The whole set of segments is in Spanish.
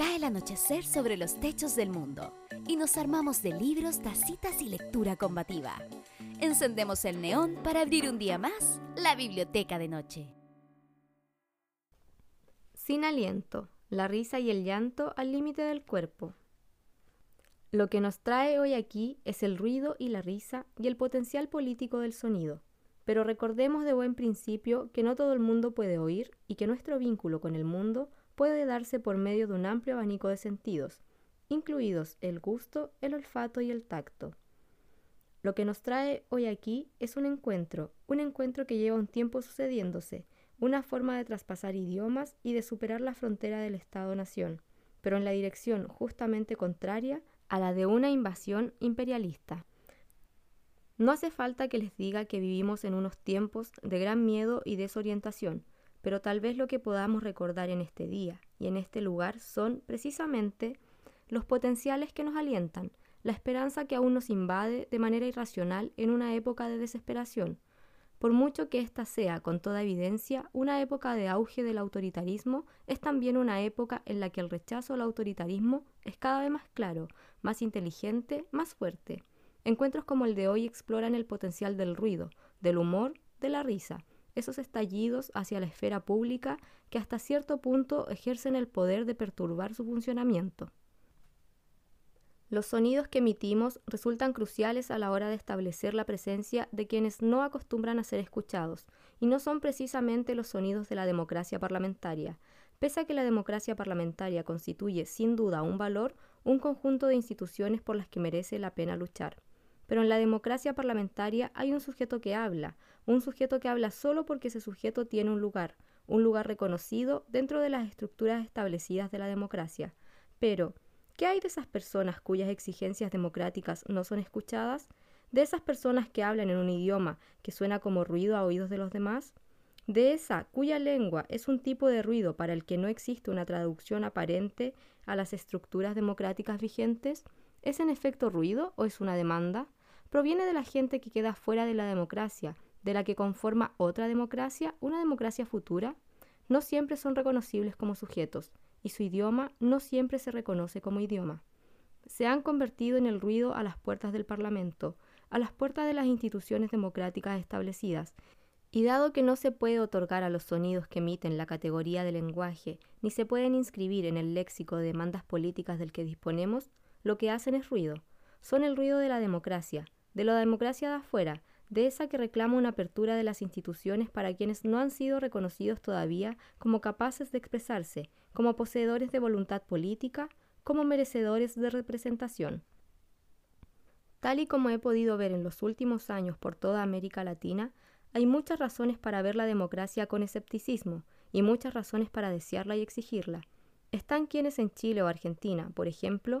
Cae el anochecer sobre los techos del mundo y nos armamos de libros, tacitas y lectura combativa. Encendemos el neón para abrir un día más la biblioteca de noche. Sin aliento, la risa y el llanto al límite del cuerpo. Lo que nos trae hoy aquí es el ruido y la risa y el potencial político del sonido. Pero recordemos de buen principio que no todo el mundo puede oír y que nuestro vínculo con el mundo puede darse por medio de un amplio abanico de sentidos, incluidos el gusto, el olfato y el tacto. Lo que nos trae hoy aquí es un encuentro, un encuentro que lleva un tiempo sucediéndose, una forma de traspasar idiomas y de superar la frontera del Estado-nación, pero en la dirección justamente contraria a la de una invasión imperialista. No hace falta que les diga que vivimos en unos tiempos de gran miedo y desorientación, pero tal vez lo que podamos recordar en este día y en este lugar son precisamente los potenciales que nos alientan, la esperanza que aún nos invade de manera irracional en una época de desesperación, por mucho que ésta sea, con toda evidencia, una época de auge del autoritarismo, es también una época en la que el rechazo al autoritarismo es cada vez más claro, más inteligente, más fuerte. Encuentros como el de hoy exploran el potencial del ruido, del humor, de la risa, esos estallidos hacia la esfera pública que hasta cierto punto ejercen el poder de perturbar su funcionamiento. Los sonidos que emitimos resultan cruciales a la hora de establecer la presencia de quienes no acostumbran a ser escuchados, y no son precisamente los sonidos de la democracia parlamentaria. Pese a que la democracia parlamentaria constituye sin duda un valor, un conjunto de instituciones por las que merece la pena luchar. Pero en la democracia parlamentaria hay un sujeto que habla, un sujeto que habla solo porque ese sujeto tiene un lugar, un lugar reconocido dentro de las estructuras establecidas de la democracia. Pero, ¿qué hay de esas personas cuyas exigencias democráticas no son escuchadas? ¿De esas personas que hablan en un idioma que suena como ruido a oídos de los demás? ¿De esa cuya lengua es un tipo de ruido para el que no existe una traducción aparente a las estructuras democráticas vigentes? ¿Es en efecto ruido o es una demanda? Proviene de la gente que queda fuera de la democracia, de la que conforma otra democracia, una democracia futura, no siempre son reconocibles como sujetos, y su idioma no siempre se reconoce como idioma. Se han convertido en el ruido a las puertas del Parlamento, a las puertas de las instituciones democráticas establecidas, y dado que no se puede otorgar a los sonidos que emiten la categoría de lenguaje, ni se pueden inscribir en el léxico de demandas políticas del que disponemos, lo que hacen es ruido. Son el ruido de la democracia, de la democracia de afuera, de esa que reclama una apertura de las instituciones para quienes no han sido reconocidos todavía como capaces de expresarse, como poseedores de voluntad política, como merecedores de representación. Tal y como he podido ver en los últimos años por toda América Latina, hay muchas razones para ver la democracia con escepticismo y muchas razones para desearla y exigirla. Están quienes en Chile o Argentina, por ejemplo,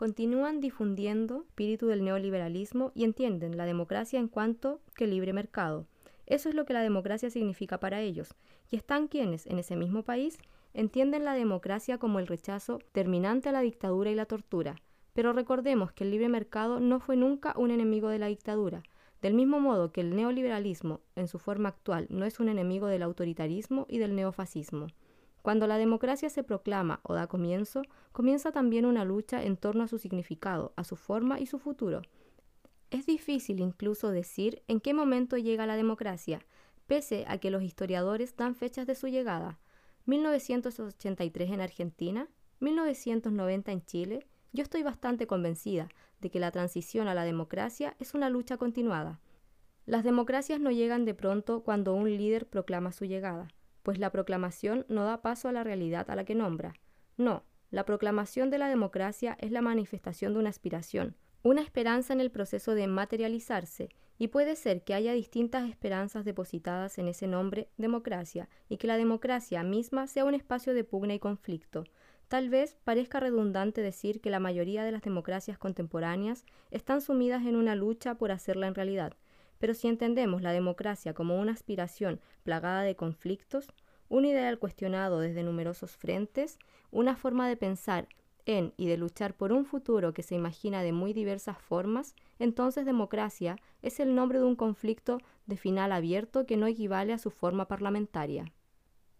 continúan difundiendo espíritu del neoliberalismo y entienden la democracia en cuanto que libre mercado. Eso es lo que la democracia significa para ellos. Y están quienes, en ese mismo país, entienden la democracia como el rechazo terminante a la dictadura y la tortura. Pero recordemos que el libre mercado no fue nunca un enemigo de la dictadura, del mismo modo que el neoliberalismo, en su forma actual, no es un enemigo del autoritarismo y del neofascismo. Cuando la democracia se proclama o da comienzo, comienza también una lucha en torno a su significado, a su forma y su futuro. Es difícil incluso decir en qué momento llega la democracia, pese a que los historiadores dan fechas de su llegada. 1983 en Argentina, 1990 en Chile, yo estoy bastante convencida de que la transición a la democracia es una lucha continuada. Las democracias no llegan de pronto cuando un líder proclama su llegada pues la proclamación no da paso a la realidad a la que nombra. No, la proclamación de la democracia es la manifestación de una aspiración, una esperanza en el proceso de materializarse, y puede ser que haya distintas esperanzas depositadas en ese nombre democracia, y que la democracia misma sea un espacio de pugna y conflicto. Tal vez parezca redundante decir que la mayoría de las democracias contemporáneas están sumidas en una lucha por hacerla en realidad, pero si entendemos la democracia como una aspiración plagada de conflictos, un ideal cuestionado desde numerosos frentes, una forma de pensar en y de luchar por un futuro que se imagina de muy diversas formas, entonces democracia es el nombre de un conflicto de final abierto que no equivale a su forma parlamentaria.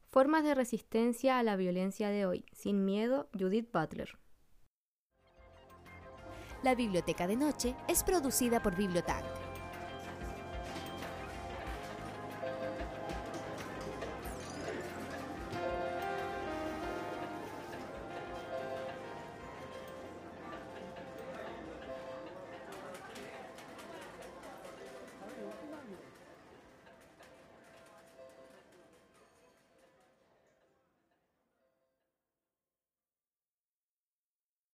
Formas de resistencia a la violencia de hoy. Sin miedo, Judith Butler. La Biblioteca de Noche es producida por Bibliotank